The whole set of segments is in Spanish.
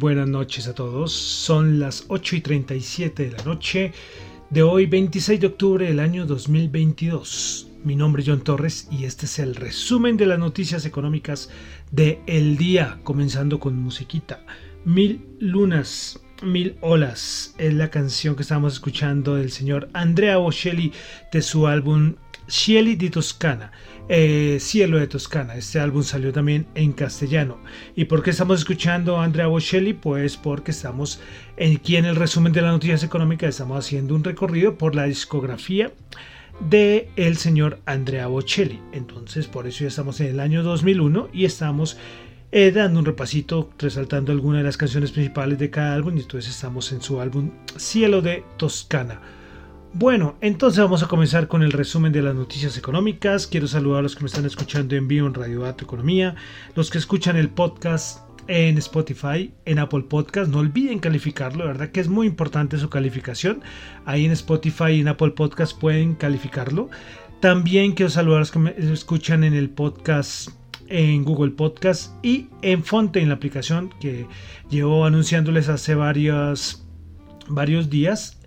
Buenas noches a todos. Son las 8 y 37 de la noche de hoy, 26 de octubre del año 2022. Mi nombre es John Torres y este es el resumen de las noticias económicas de el día, comenzando con musiquita. Mil lunas, mil olas es la canción que estamos escuchando del señor Andrea Bocelli de su álbum Cieli di Toscana. Eh, Cielo de Toscana. Este álbum salió también en castellano. ¿Y por qué estamos escuchando a Andrea Bocelli? Pues porque estamos aquí en el resumen de las noticias económicas, estamos haciendo un recorrido por la discografía de el señor Andrea Bocelli. Entonces, por eso ya estamos en el año 2001 y estamos eh, dando un repasito, resaltando algunas de las canciones principales de cada álbum. Y entonces estamos en su álbum Cielo de Toscana. Bueno, entonces vamos a comenzar con el resumen de las noticias económicas. Quiero saludar a los que me están escuchando en vivo en Radio Dato Economía, los que escuchan el podcast en Spotify, en Apple Podcast. No olviden calificarlo, verdad que es muy importante su calificación. Ahí en Spotify y en Apple Podcast pueden calificarlo. También quiero saludar a los que me escuchan en el podcast en Google Podcast y en Fonte, en la aplicación que llevo anunciándoles hace varios, varios días.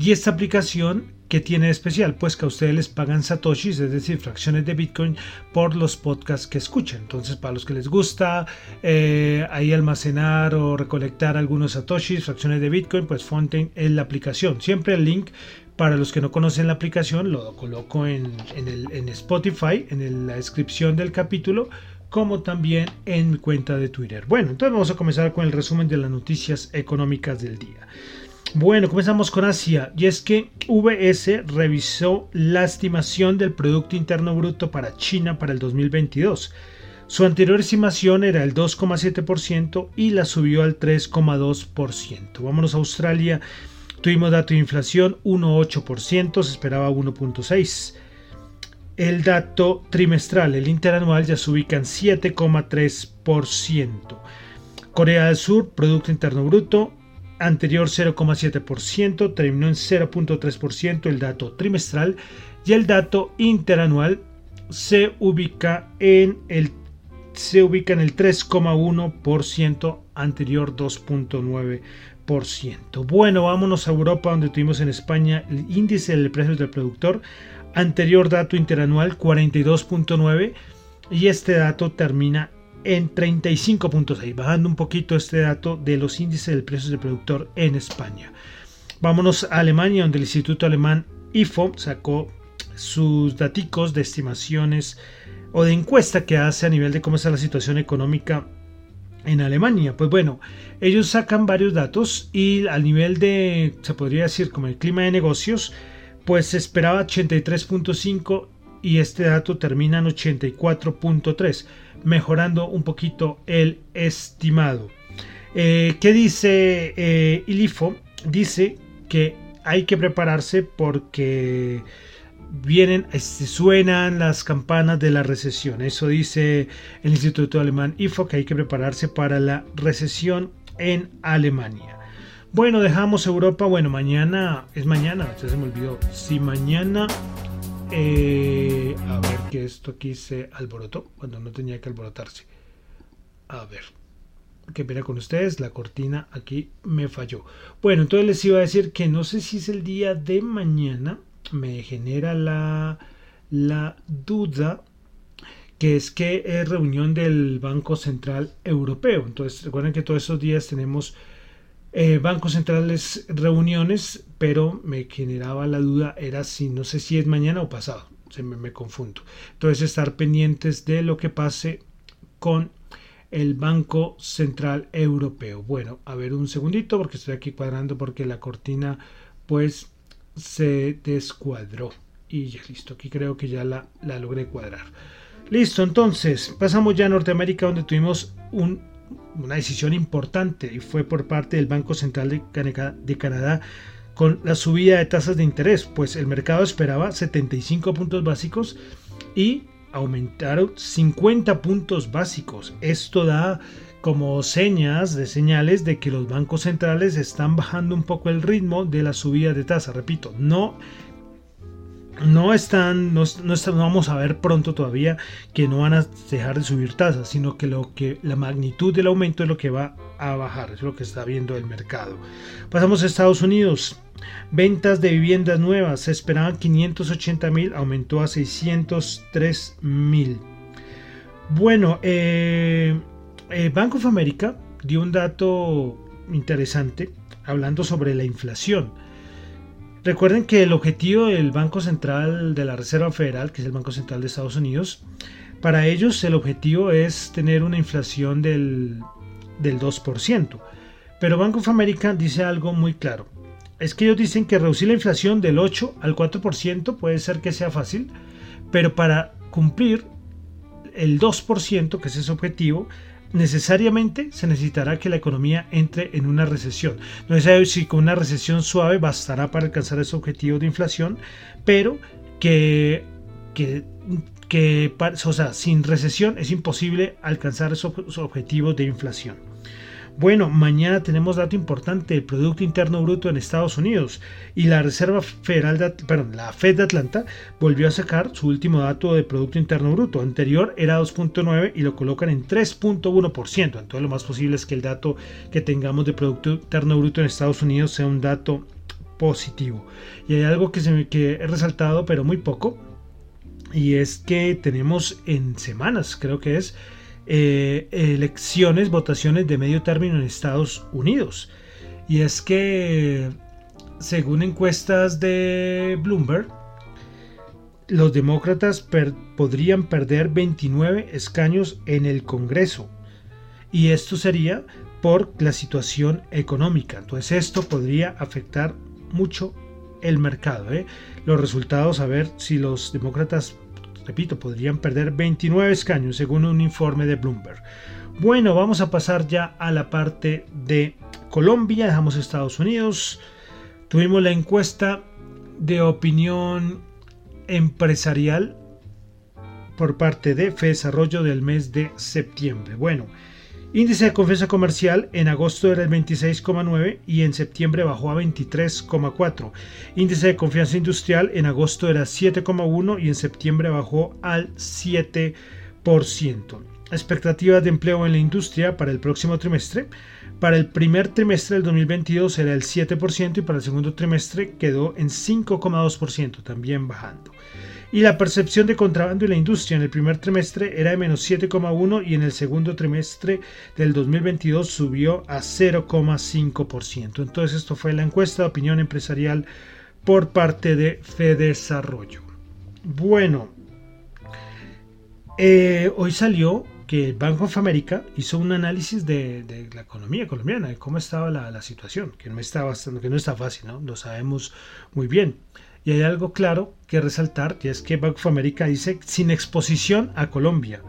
Y esta aplicación que tiene especial? Pues que a ustedes les pagan satoshis, es decir, fracciones de Bitcoin por los podcasts que escuchan. Entonces, para los que les gusta eh, ahí almacenar o recolectar algunos satoshis, fracciones de Bitcoin, pues Fontaine es la aplicación. Siempre el link para los que no conocen la aplicación lo coloco en, en Spotify, en la descripción del capítulo como también en mi cuenta de Twitter. Bueno, entonces vamos a comenzar con el resumen de las noticias económicas del día. Bueno, comenzamos con Asia y es que VS revisó la estimación del Producto Interno Bruto para China para el 2022. Su anterior estimación era el 2,7% y la subió al 3,2%. Vámonos a Australia. Tuvimos dato de inflación 1,8%, se esperaba 1,6%. El dato trimestral, el interanual, ya se ubica en 7,3%. Corea del Sur, Producto Interno Bruto, anterior 0,7%, terminó en 0,3% el dato trimestral y el dato interanual se ubica en el se ubica en el 3,1%, anterior 2,9%. Bueno, vámonos a Europa donde tuvimos en España el índice de precios del productor, anterior dato interanual 42,9 y este dato termina en 35.6, bajando un poquito este dato de los índices de precios del productor en España. Vámonos a Alemania, donde el Instituto Alemán IFO sacó sus daticos de estimaciones o de encuesta que hace a nivel de cómo está la situación económica en Alemania. Pues bueno, ellos sacan varios datos y al nivel de, se podría decir, como el clima de negocios, pues se esperaba 83.5 y este dato termina en 84.3 mejorando un poquito el estimado. Eh, ¿Qué dice eh, Ilifo? Dice que hay que prepararse porque vienen, se suenan las campanas de la recesión. Eso dice el Instituto Alemán IFO, que hay que prepararse para la recesión en Alemania. Bueno, dejamos Europa. Bueno, mañana es mañana, se me olvidó. Si mañana eh, a ver que esto aquí se alborotó cuando no tenía que alborotarse. A ver. Qué pena con ustedes, la cortina aquí me falló. Bueno, entonces les iba a decir que no sé si es el día de mañana. Me genera la, la duda que es que es reunión del Banco Central Europeo. Entonces recuerden que todos esos días tenemos eh, bancos centrales reuniones, pero me generaba la duda, era si no sé si es mañana o pasado, se me, confundo. Entonces estar pendientes de lo que pase con el Banco Central Europeo. Bueno, a ver un segundito porque estoy aquí cuadrando porque la cortina pues se descuadró. Y ya listo, aquí creo que ya la, la logré cuadrar. Listo, entonces pasamos ya a Norteamérica donde tuvimos un una decisión importante y fue por parte del Banco Central de Canadá con la subida de tasas de interés, pues el mercado esperaba 75 puntos básicos y aumentaron 50 puntos básicos. Esto da como señas de señales de que los bancos centrales están bajando un poco el ritmo de la subida de tasa. Repito, no no están, no, vamos a ver pronto todavía que no van a dejar de subir tasas, sino que lo que la magnitud del aumento es lo que va a bajar, es lo que está viendo el mercado. Pasamos a Estados Unidos. Ventas de viviendas nuevas se esperaban 580 mil, aumentó a 603 mil. Bueno, eh, eh, Bank of America dio un dato interesante hablando sobre la inflación. Recuerden que el objetivo del Banco Central de la Reserva Federal, que es el Banco Central de Estados Unidos, para ellos el objetivo es tener una inflación del, del 2%. Pero Banco of America dice algo muy claro. Es que ellos dicen que reducir la inflación del 8 al 4% puede ser que sea fácil, pero para cumplir el 2%, que es ese objetivo, necesariamente se necesitará que la economía entre en una recesión. No es sabe si con una recesión suave bastará para alcanzar ese objetivo de inflación, pero que, que, que o sea, sin recesión es imposible alcanzar esos objetivos de inflación. Bueno, mañana tenemos dato importante, el Producto Interno Bruto en Estados Unidos y la Reserva Federal, de, perdón, la Fed de Atlanta volvió a sacar su último dato de Producto Interno Bruto. Anterior era 2.9 y lo colocan en 3.1%. Entonces lo más posible es que el dato que tengamos de Producto Interno Bruto en Estados Unidos sea un dato positivo. Y hay algo que, se que he resaltado, pero muy poco, y es que tenemos en semanas, creo que es, eh, elecciones, votaciones de medio término en Estados Unidos. Y es que, según encuestas de Bloomberg, los demócratas podrían perder 29 escaños en el Congreso. Y esto sería por la situación económica. Entonces esto podría afectar mucho el mercado. ¿eh? Los resultados, a ver si los demócratas repito, podrían perder 29 escaños según un informe de Bloomberg. Bueno, vamos a pasar ya a la parte de Colombia, dejamos Estados Unidos. Tuvimos la encuesta de opinión empresarial por parte de FE Desarrollo del mes de septiembre. Bueno, Índice de confianza comercial en agosto era el 26,9 y en septiembre bajó a 23,4. Índice de confianza industrial en agosto era 7,1 y en septiembre bajó al 7%. Expectativas de empleo en la industria para el próximo trimestre. Para el primer trimestre del 2022 era el 7% y para el segundo trimestre quedó en 5,2%, también bajando y la percepción de contrabando en la industria en el primer trimestre era de menos 7,1 y en el segundo trimestre del 2022 subió a 0,5%. Entonces esto fue la encuesta de opinión empresarial por parte de Fedesarrollo. Bueno, eh, hoy salió que el Banco of America hizo un análisis de, la economía colombiana, de cómo estaba la, situación, que no está, bastante, que no está fácil, ¿no? lo sabemos muy bien. Y hay algo claro que resaltar, que es que Bank of America dice sin exposición a Colombia.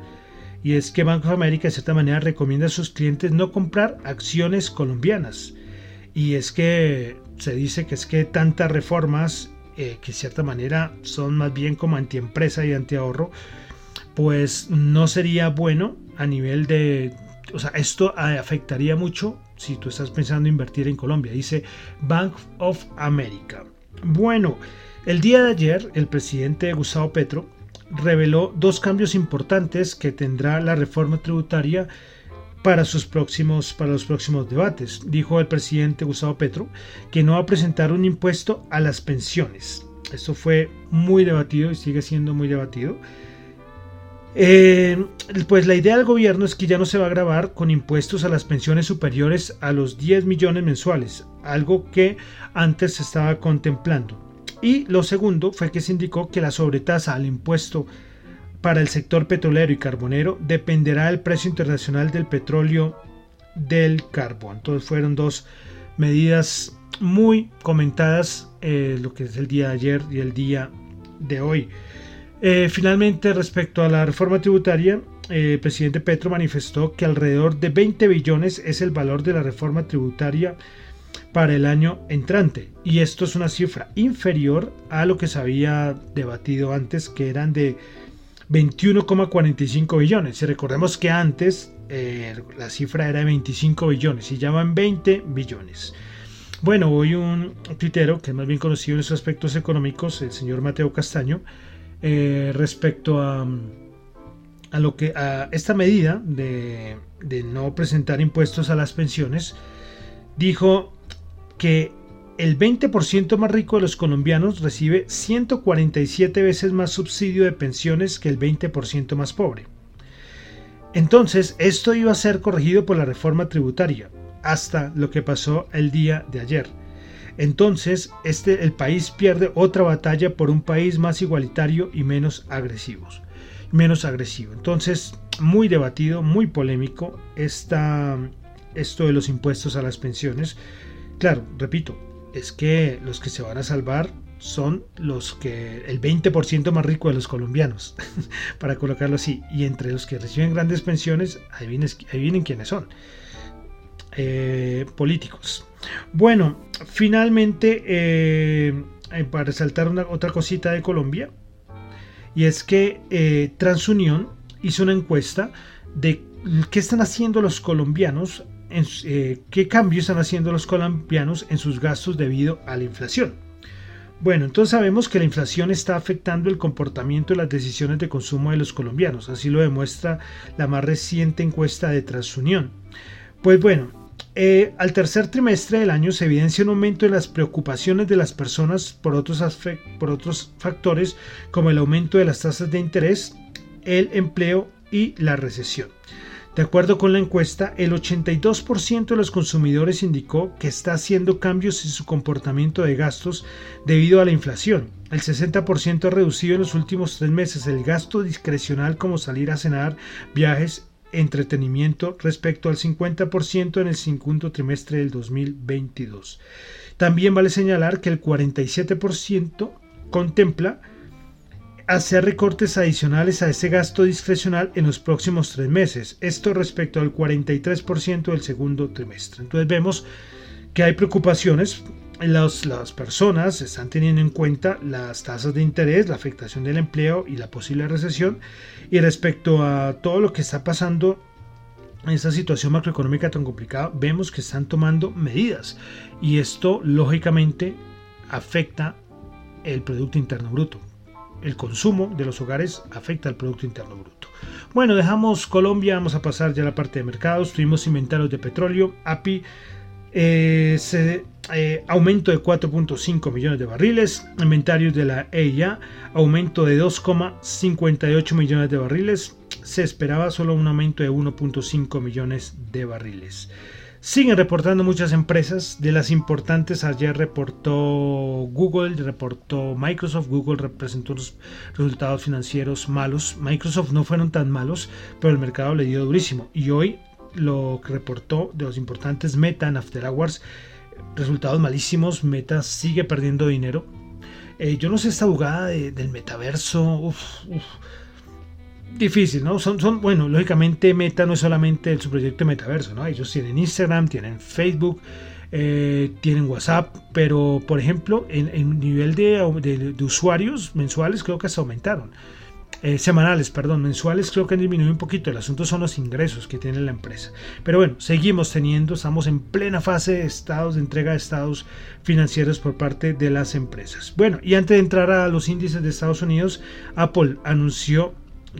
Y es que Bank of America de cierta manera recomienda a sus clientes no comprar acciones colombianas. Y es que se dice que es que tantas reformas eh, que de cierta manera son más bien como antiempresa y antiahorro, pues no sería bueno a nivel de... O sea, esto afectaría mucho si tú estás pensando invertir en Colombia, dice Bank of America. Bueno, el día de ayer el presidente Gustavo Petro reveló dos cambios importantes que tendrá la reforma tributaria para, sus próximos, para los próximos debates. Dijo el presidente Gustavo Petro que no va a presentar un impuesto a las pensiones. Esto fue muy debatido y sigue siendo muy debatido. Eh, pues la idea del gobierno es que ya no se va a grabar con impuestos a las pensiones superiores a los 10 millones mensuales, algo que antes se estaba contemplando. Y lo segundo fue que se indicó que la sobretasa al impuesto para el sector petrolero y carbonero dependerá del precio internacional del petróleo del carbón. Entonces fueron dos medidas muy comentadas eh, lo que es el día de ayer y el día de hoy. Eh, finalmente, respecto a la reforma tributaria, eh, el presidente Petro manifestó que alrededor de 20 billones es el valor de la reforma tributaria para el año entrante. Y esto es una cifra inferior a lo que se había debatido antes, que eran de 21,45 billones. Y recordemos que antes eh, la cifra era de 25 billones y ya van 20 billones. Bueno, hoy un tuitero que es más bien conocido en sus aspectos económicos, el señor Mateo Castaño, eh, respecto a, a, lo que a esta medida de, de no presentar impuestos a las pensiones dijo que el 20% más rico de los colombianos recibe 147 veces más subsidio de pensiones que el 20% más pobre. Entonces, esto iba a ser corregido por la reforma tributaria, hasta lo que pasó el día de ayer. Entonces, este, el país pierde otra batalla por un país más igualitario y menos agresivos. Menos agresivo. Entonces, muy debatido, muy polémico esta, esto de los impuestos a las pensiones. Claro, repito, es que los que se van a salvar son los que el 20% más rico de los colombianos, para colocarlo así. Y entre los que reciben grandes pensiones, ahí vienen, ahí quiénes son. Eh, políticos. Bueno, finalmente, eh, para resaltar una, otra cosita de Colombia, y es que eh, Transunión hizo una encuesta de qué están haciendo los colombianos, qué cambios están haciendo los colombianos en sus gastos debido a la inflación. Bueno, entonces sabemos que la inflación está afectando el comportamiento y las decisiones de consumo de los colombianos, así lo demuestra la más reciente encuesta de Transunión. Pues bueno, eh, al tercer trimestre del año se evidencia un aumento de las preocupaciones de las personas por otros, por otros factores como el aumento de las tasas de interés, el empleo y la recesión. De acuerdo con la encuesta, el 82% de los consumidores indicó que está haciendo cambios en su comportamiento de gastos debido a la inflación. El 60% ha reducido en los últimos tres meses el gasto discrecional como salir a cenar, viajes, entretenimiento respecto al 50% en el segundo trimestre del 2022. También vale señalar que el 47% contempla hacer recortes adicionales a ese gasto discrecional en los próximos tres meses. Esto respecto al 43% del segundo trimestre. Entonces vemos que hay preocupaciones. Las, las personas están teniendo en cuenta las tasas de interés, la afectación del empleo y la posible recesión. Y respecto a todo lo que está pasando en esta situación macroeconómica tan complicada, vemos que están tomando medidas. Y esto, lógicamente, afecta el Producto Interno Bruto el consumo de los hogares afecta al Producto Interno Bruto. Bueno, dejamos Colombia, vamos a pasar ya a la parte de mercados. Tuvimos inventarios de petróleo, API, eh, eh, aumento de 4.5 millones de barriles, inventarios de la EIA, aumento de 2,58 millones de barriles, se esperaba solo un aumento de 1.5 millones de barriles. Siguen reportando muchas empresas. De las importantes, ayer reportó Google, reportó Microsoft. Google representó unos resultados financieros malos. Microsoft no fueron tan malos, pero el mercado le dio durísimo. Y hoy lo que reportó de los importantes Meta en After Hours, resultados malísimos. Meta sigue perdiendo dinero. Eh, yo no sé esta jugada del metaverso. Difícil, ¿no? Son, son, bueno, lógicamente Meta no es solamente su proyecto de metaverso, ¿no? Ellos tienen Instagram, tienen Facebook, eh, tienen WhatsApp, pero por ejemplo, en, en nivel de, de, usuarios mensuales creo que se aumentaron. Eh, semanales, perdón, mensuales creo que han disminuido un poquito. El asunto son los ingresos que tiene la empresa. Pero bueno, seguimos teniendo, estamos en plena fase de estados, de entrega de estados financieros por parte de las empresas. Bueno, y antes de entrar a los índices de Estados Unidos, Apple anunció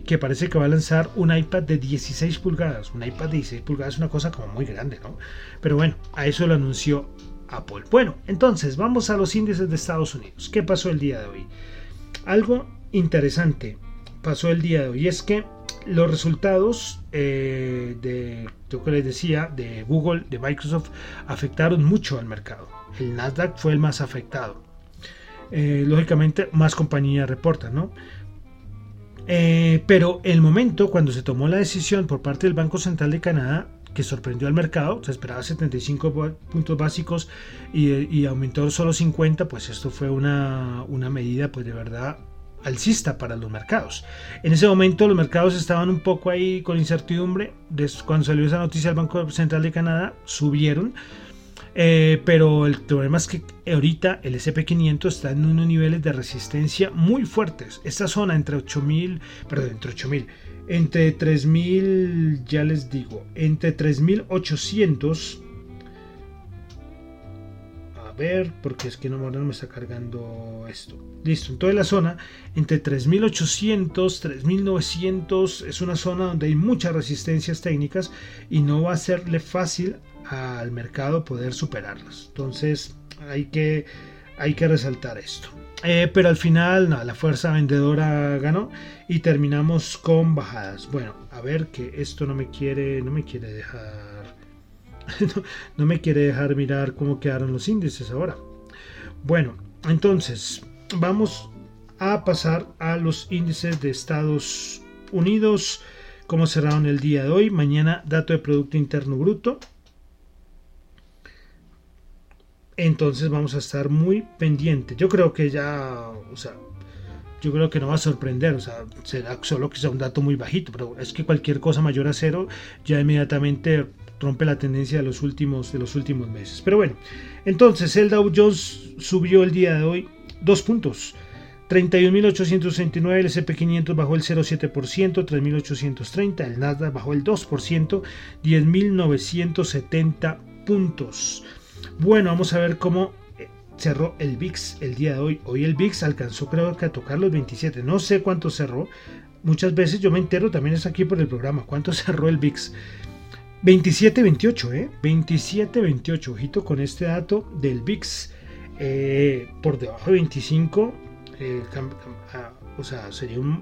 que parece que va a lanzar un iPad de 16 pulgadas. Un iPad de 16 pulgadas es una cosa como muy grande, ¿no? Pero bueno, a eso lo anunció Apple. Bueno, entonces vamos a los índices de Estados Unidos. ¿Qué pasó el día de hoy? Algo interesante pasó el día de hoy. Es que los resultados eh, de, les decía, de Google, de Microsoft, afectaron mucho al mercado. El Nasdaq fue el más afectado. Eh, lógicamente, más compañías reportan, ¿no? Eh, pero el momento cuando se tomó la decisión por parte del Banco Central de Canadá, que sorprendió al mercado, se esperaba 75 puntos básicos y, aumentó solo 50, pues esto fue una, una medida pues de verdad alcista para los mercados. En ese momento los mercados estaban un poco ahí con incertidumbre. Cuando salió esa noticia del Banco Central de Canadá, subieron eh, pero el problema es que ahorita el SP500 está en unos niveles de resistencia muy fuertes. Esta zona entre 8000, perdón, entre 8000, entre 3000, ya les digo, entre 3800. Porque es que no, me está cargando esto. Listo, en toda la zona, entre 3800, 3900, es una zona donde hay muchas resistencias técnicas y no va a serle fácil al mercado poder superarlos. Entonces hay que, hay que resaltar esto. Eh, pero al final la fuerza vendedora ganó y terminamos con bajadas. Bueno, a ver que esto no me quiere, no me quiere dejar, no, me quiere dejar mirar cómo quedaron los índices ahora. Bueno, entonces vamos a pasar a los índices de Estados Unidos. Como cerraron el día de hoy. Mañana dato de Producto Interno Bruto. entonces vamos a estar muy pendientes. Yo creo que ya, o sea, yo creo que no va a sorprender, o sea, será solo que sea un dato muy bajito, pero es que cualquier cosa mayor a cero ya inmediatamente rompe la tendencia de los últimos, de los últimos meses. Pero bueno, entonces el Dow Jones subió el día de hoy dos puntos. 31.869, el SP500 bajó el 0,7%, 3.830, el Nasdaq bajó el 2%, 10.970 puntos. Bueno, vamos a ver cómo eh, cerró el VIX el día de hoy. Hoy el VIX alcanzó creo que a tocar los 27. No sé cuánto cerró. Muchas veces yo me entero, también es aquí por el programa, cuánto cerró el VIX. 27-28, ¿eh? 27-28. Ojito con este dato del VIX. Eh, por debajo de 25. Eh, ah, o sea, sería un...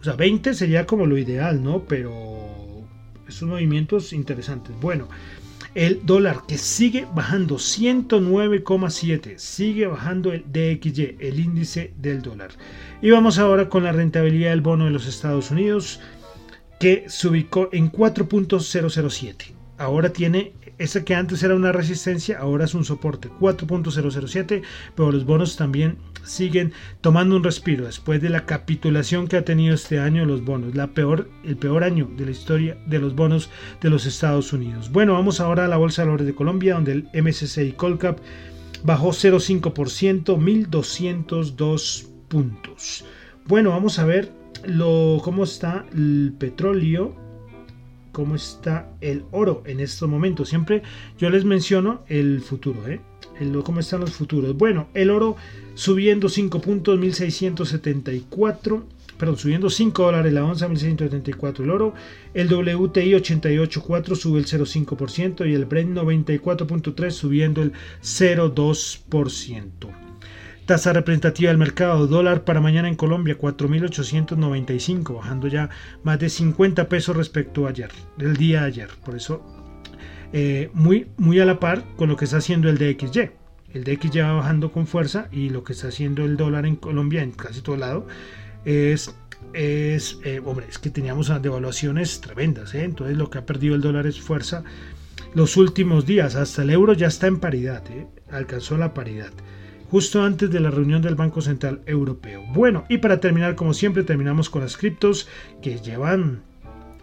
O sea, 20 sería como lo ideal, ¿no? Pero... Esos movimientos interesantes. Bueno, el dólar que sigue bajando 109,7, sigue bajando el DXY, el índice del dólar. Y vamos ahora con la rentabilidad del bono de los Estados Unidos que se ubicó en 4.007. Ahora tiene esa que antes era una resistencia, ahora es un soporte 4.007, pero los bonos también siguen tomando un respiro después de la capitulación que ha tenido este año los bonos, la peor, el peor año de la historia de los bonos de los Estados Unidos. Bueno, vamos ahora a la Bolsa de Valores de Colombia, donde el MSCI Colcap bajó 0.5%, 1.202 puntos. Bueno, vamos a ver lo, cómo está el petróleo cómo está el oro en estos momentos. Siempre yo les menciono el futuro, ¿eh? cómo están los futuros. Bueno, el oro subiendo 5 puntos, 1674. Perdón, subiendo 5 dólares la onza, 1674 el oro. El WTI 88.4 sube el 0.5% y el Brent 94.3 subiendo el 0.2%. Tasa representativa del mercado dólar para mañana en Colombia 4.895, bajando ya más de 50 pesos respecto a ayer, el día de ayer. Por eso, eh, muy, muy a la par con lo que está haciendo el DXY. El DXY va bajando con fuerza y lo que está haciendo el dólar en Colombia, en casi todo lado, es es, eh, hombre, es que teníamos devaluaciones tremendas, ¿eh? entonces lo que ha perdido el dólar es fuerza los últimos días, hasta el euro ya está en paridad, alcanzó la paridad justo antes de la reunión del Banco Central Europeo. Bueno, y para terminar, como siempre, terminamos con las criptos que llevan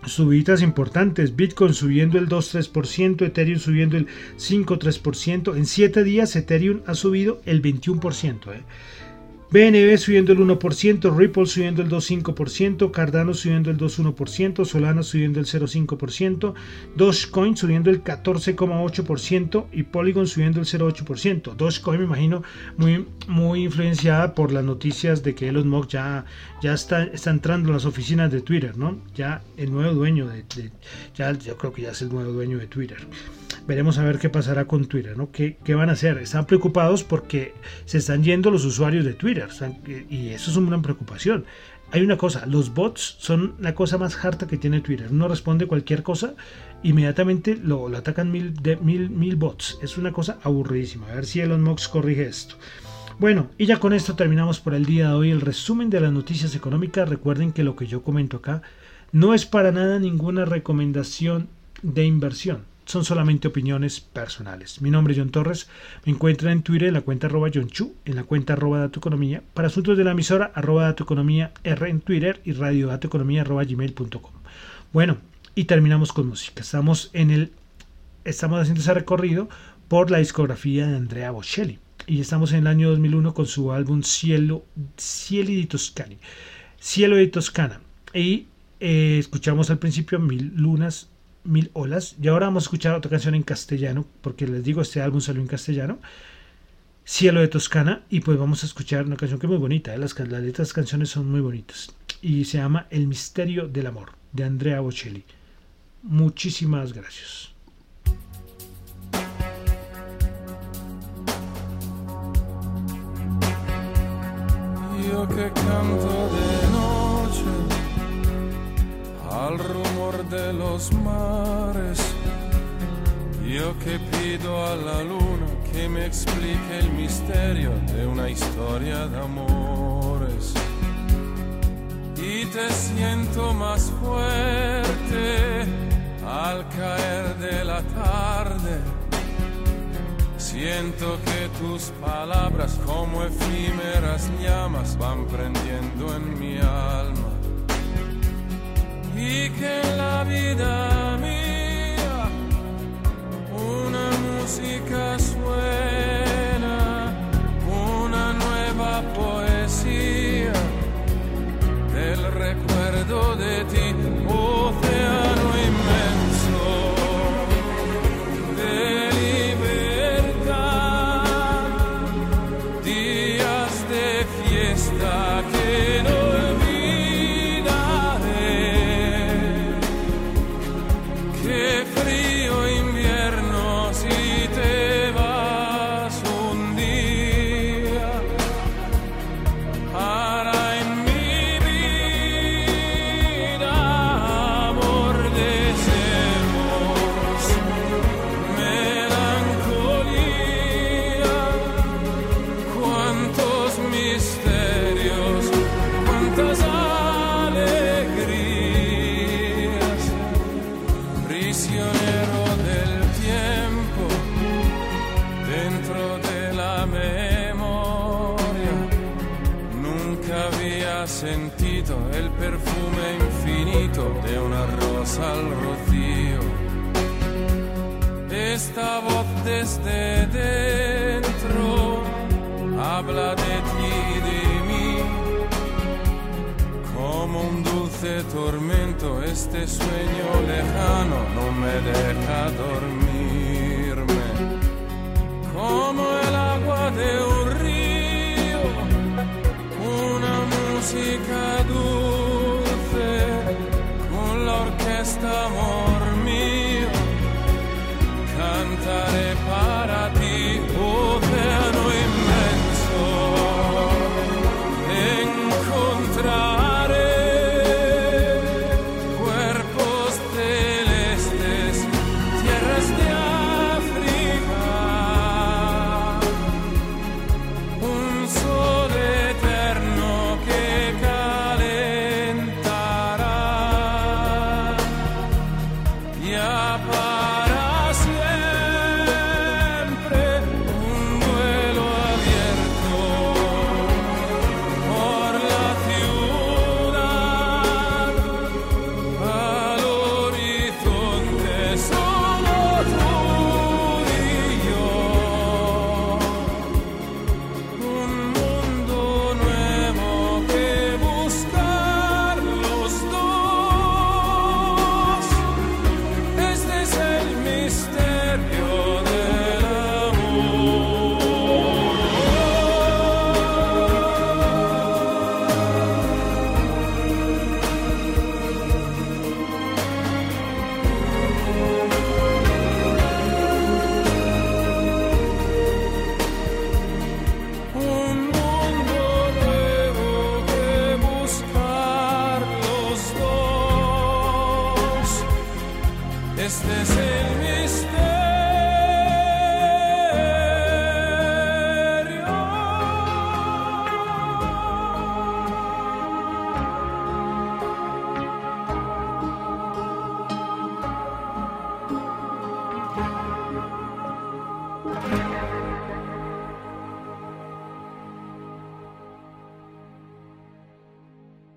subidas importantes, Bitcoin subiendo el 2,3%, Ethereum subiendo el 5,3%, en 7 días Ethereum ha subido el 21%. ¿eh? BNB subiendo el 1%, Ripple subiendo el 2,5%, Cardano subiendo el 2,1%, Solana subiendo el 0,5%, Dogecoin subiendo el 14,8% y Polygon subiendo el 0,8%. Dogecoin me imagino muy, muy influenciada por las noticias de que Elon Musk ya, ya está, está entrando en las oficinas de Twitter, ¿no? Ya el nuevo dueño de, ya yo creo que ya es el nuevo dueño de Twitter veremos a ver qué pasará con Twitter, ¿no? ¿Qué, van a hacer? Están preocupados porque se están yendo los usuarios de Twitter y eso es una preocupación. Hay una cosa, los bots son la cosa más harta que tiene Twitter. Uno responde cualquier cosa, inmediatamente lo, atacan mil, mil, mil bots. Es una cosa aburridísima. A ver si Elon Musk corrige esto. Bueno, y ya con esto terminamos por el día de hoy el resumen de las noticias económicas. Recuerden que lo que yo comento acá no es para nada ninguna recomendación de inversión son solamente opiniones personales. Mi nombre es John Torres, me encuentran en Twitter en la cuenta arroba John Chu, en la cuenta arroba Dato Economía, para asuntos de la emisora arroba Dato Economía R en Twitter y radio Dato Economía arroba gmail.com. Bueno, y terminamos con música. Estamos en el, estamos haciendo ese recorrido por la discografía de Andrea Bocelli y estamos en el año 2001 con su álbum Cielo, Cielo di Toscani, Cielo de Toscana y eh, escuchamos al principio Mil Lunas Mil Olas. Y ahora vamos a escuchar otra canción en castellano, porque les digo, este álbum salió en castellano. Cielo de Toscana. Y pues vamos a escuchar una canción que es muy bonita. ¿eh? Las, letras las canciones son muy bonitas. Y se llama El misterio del amor, de Andrea Bocelli. Muchísimas gracias. Yo que canto de noche al rumor de los mares. Yo que pido a la luna que me explique el misterio de una historia de amores. Y te siento más fuerte al caer de la tarde. Siento que tus palabras como efímeras llamas van prendiendo en mi alma y que la vida mía una música suena, prisionero del tiempo dentro de la memoria. Nunca había sentido el perfume infinito de una rosa al rocío. Esta voz desde dentro habla de ti dulce tormento, este sueño lejano no me deja dormirme. Como el agua de un río, una música dulce, con la orquesta amor mío, cantaré